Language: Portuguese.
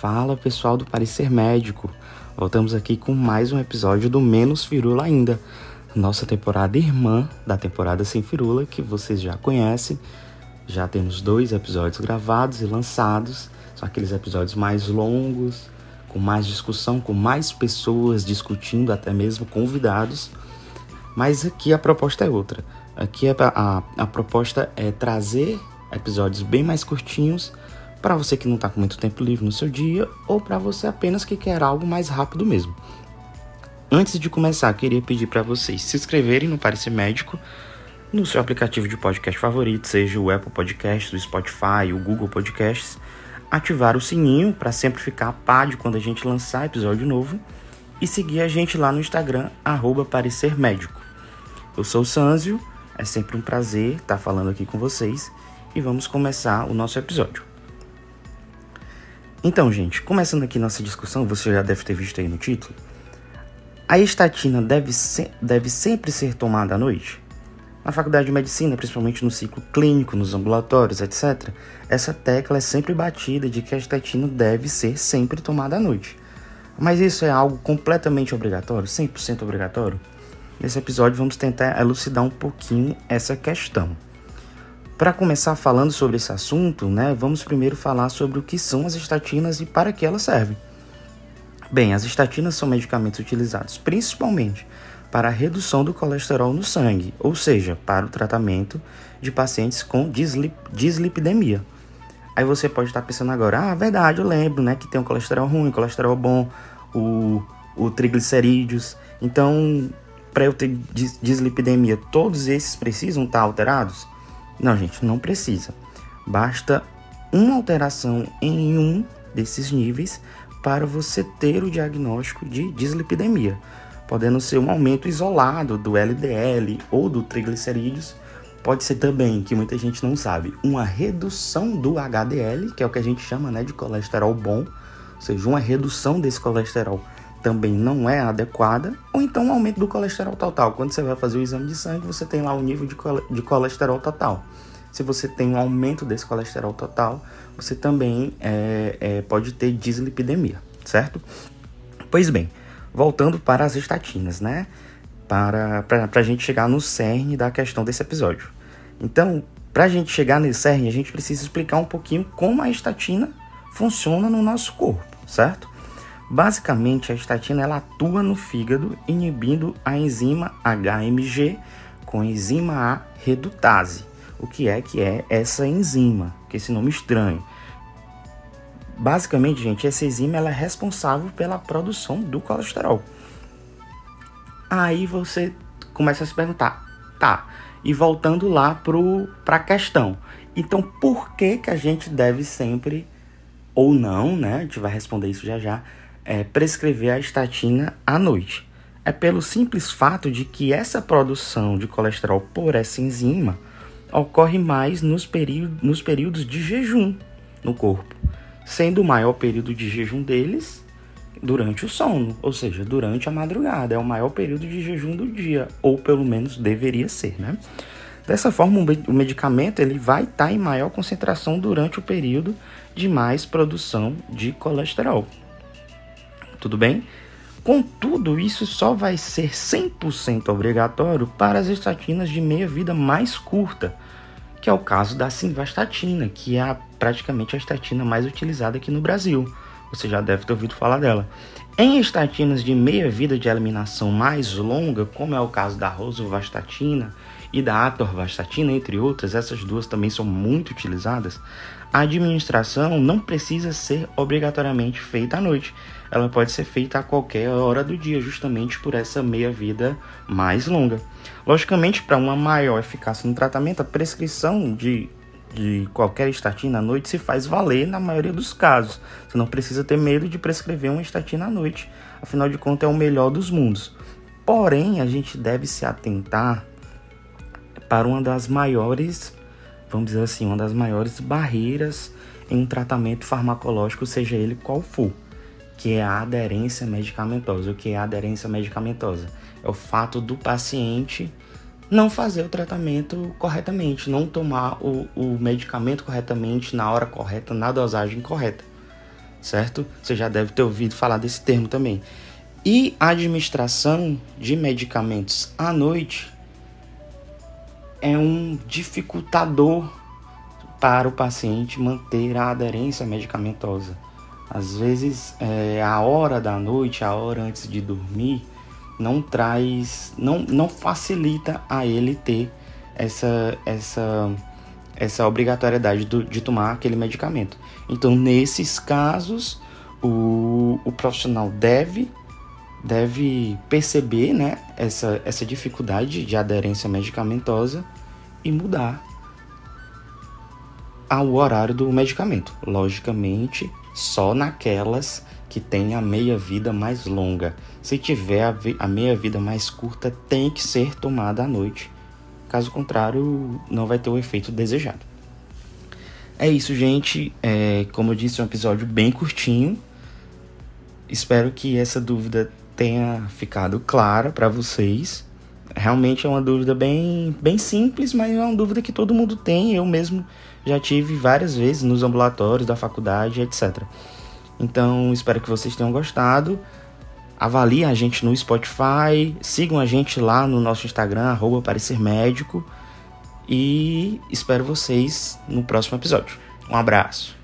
Fala pessoal do Parecer Médico, voltamos aqui com mais um episódio do Menos Firula Ainda, nossa temporada irmã da temporada Sem Firula, que vocês já conhecem. Já temos dois episódios gravados e lançados, são aqueles episódios mais longos, com mais discussão, com mais pessoas discutindo, até mesmo convidados. Mas aqui a proposta é outra. Aqui a, a, a proposta é trazer episódios bem mais curtinhos para você que não está com muito tempo livre no seu dia ou para você apenas que quer algo mais rápido mesmo. Antes de começar, queria pedir para vocês se inscreverem no Parecer Médico no seu aplicativo de podcast favorito, seja o Apple Podcasts, o Spotify, o Google Podcasts, ativar o sininho para sempre ficar a par de quando a gente lançar episódio novo e seguir a gente lá no Instagram, arroba Parecer Médico. Eu sou o Sanzio, é sempre um prazer estar falando aqui com vocês e vamos começar o nosso episódio. Então, gente, começando aqui nossa discussão, você já deve ter visto aí no título. A estatina deve, se, deve sempre ser tomada à noite? Na faculdade de medicina, principalmente no ciclo clínico, nos ambulatórios, etc., essa tecla é sempre batida de que a estatina deve ser sempre tomada à noite. Mas isso é algo completamente obrigatório, 100% obrigatório? Nesse episódio vamos tentar elucidar um pouquinho essa questão. Para começar falando sobre esse assunto, né, vamos primeiro falar sobre o que são as estatinas e para que elas servem. Bem, as estatinas são medicamentos utilizados principalmente para a redução do colesterol no sangue, ou seja, para o tratamento de pacientes com dislip dislipidemia. Aí você pode estar pensando agora, ah, verdade, eu lembro, né, que tem um colesterol ruim, colesterol bom, o, o triglicerídeos. Então, para eu ter dislipidemia, todos esses precisam estar alterados? Não, gente, não precisa. Basta uma alteração em um desses níveis para você ter o diagnóstico de dislipidemia, podendo ser um aumento isolado do LDL ou do triglicerídeos. Pode ser também, que muita gente não sabe, uma redução do HDL, que é o que a gente chama né, de colesterol bom, ou seja, uma redução desse colesterol também não é adequada, ou então um aumento do colesterol total. Quando você vai fazer o exame de sangue, você tem lá o nível de colesterol total. Se você tem um aumento desse colesterol total, você também é, é, pode ter dislipidemia, certo? Pois bem, voltando para as estatinas, né? Para, para, para a gente chegar no cerne da questão desse episódio. Então, para a gente chegar nesse cerne, a gente precisa explicar um pouquinho como a estatina funciona no nosso corpo, certo? Basicamente, a estatina ela atua no fígado inibindo a enzima HMG com enzima A redutase. O que é que é essa enzima? Que esse nome estranho. Basicamente, gente, essa enzima ela é responsável pela produção do colesterol. Aí você começa a se perguntar, tá? E voltando lá para a questão. Então, por que que a gente deve sempre ou não, né? A gente vai responder isso já já é, prescrever a estatina à noite. É pelo simples fato de que essa produção de colesterol por essa enzima ocorre mais nos, nos períodos de jejum no corpo, sendo o maior período de jejum deles durante o sono, ou seja, durante a madrugada. É o maior período de jejum do dia, ou pelo menos deveria ser, né? Dessa forma, o medicamento ele vai estar em maior concentração durante o período de mais produção de colesterol tudo bem? Contudo, isso só vai ser 100% obrigatório para as estatinas de meia-vida mais curta, que é o caso da simvastatina, que é a, praticamente a estatina mais utilizada aqui no Brasil. Você já deve ter ouvido falar dela. Em estatinas de meia-vida de eliminação mais longa, como é o caso da rosuvastatina e da atorvastatina, entre outras, essas duas também são muito utilizadas, a administração não precisa ser obrigatoriamente feita à noite. Ela pode ser feita a qualquer hora do dia, justamente por essa meia-vida mais longa. Logicamente, para uma maior eficácia no tratamento, a prescrição de, de qualquer estatina à noite se faz valer na maioria dos casos. Você não precisa ter medo de prescrever uma estatina à noite, afinal de contas, é o melhor dos mundos. Porém, a gente deve se atentar para uma das maiores vamos dizer assim, uma das maiores barreiras em um tratamento farmacológico, seja ele qual for, que é a aderência medicamentosa. O que é a aderência medicamentosa? É o fato do paciente não fazer o tratamento corretamente, não tomar o, o medicamento corretamente, na hora correta, na dosagem correta. certo? Você já deve ter ouvido falar desse termo também. E a administração de medicamentos à noite é um dificultador para o paciente manter a aderência medicamentosa. Às vezes, é, a hora da noite, a hora antes de dormir, não traz, não, não facilita a ele ter essa, essa, essa obrigatoriedade do, de tomar aquele medicamento. Então, nesses casos, o, o profissional deve, deve perceber né, essa, essa dificuldade de aderência medicamentosa e mudar ao horário do medicamento. Logicamente, só naquelas que têm a meia-vida mais longa. Se tiver a, meia-vida mais curta, tem que ser tomada à noite. Caso contrário, não vai ter o efeito desejado. É isso, gente. É, como eu disse, é um episódio bem curtinho. Espero que essa dúvida tenha ficado clara para vocês. Realmente é uma dúvida bem, bem simples, mas é uma dúvida que todo mundo tem. Eu mesmo já tive várias vezes nos ambulatórios da faculdade, etc. Então, espero que vocês tenham gostado. Avaliem a gente no Spotify, sigam a gente lá no nosso Instagram, arroba parecer médico. E espero vocês no próximo episódio. Um abraço.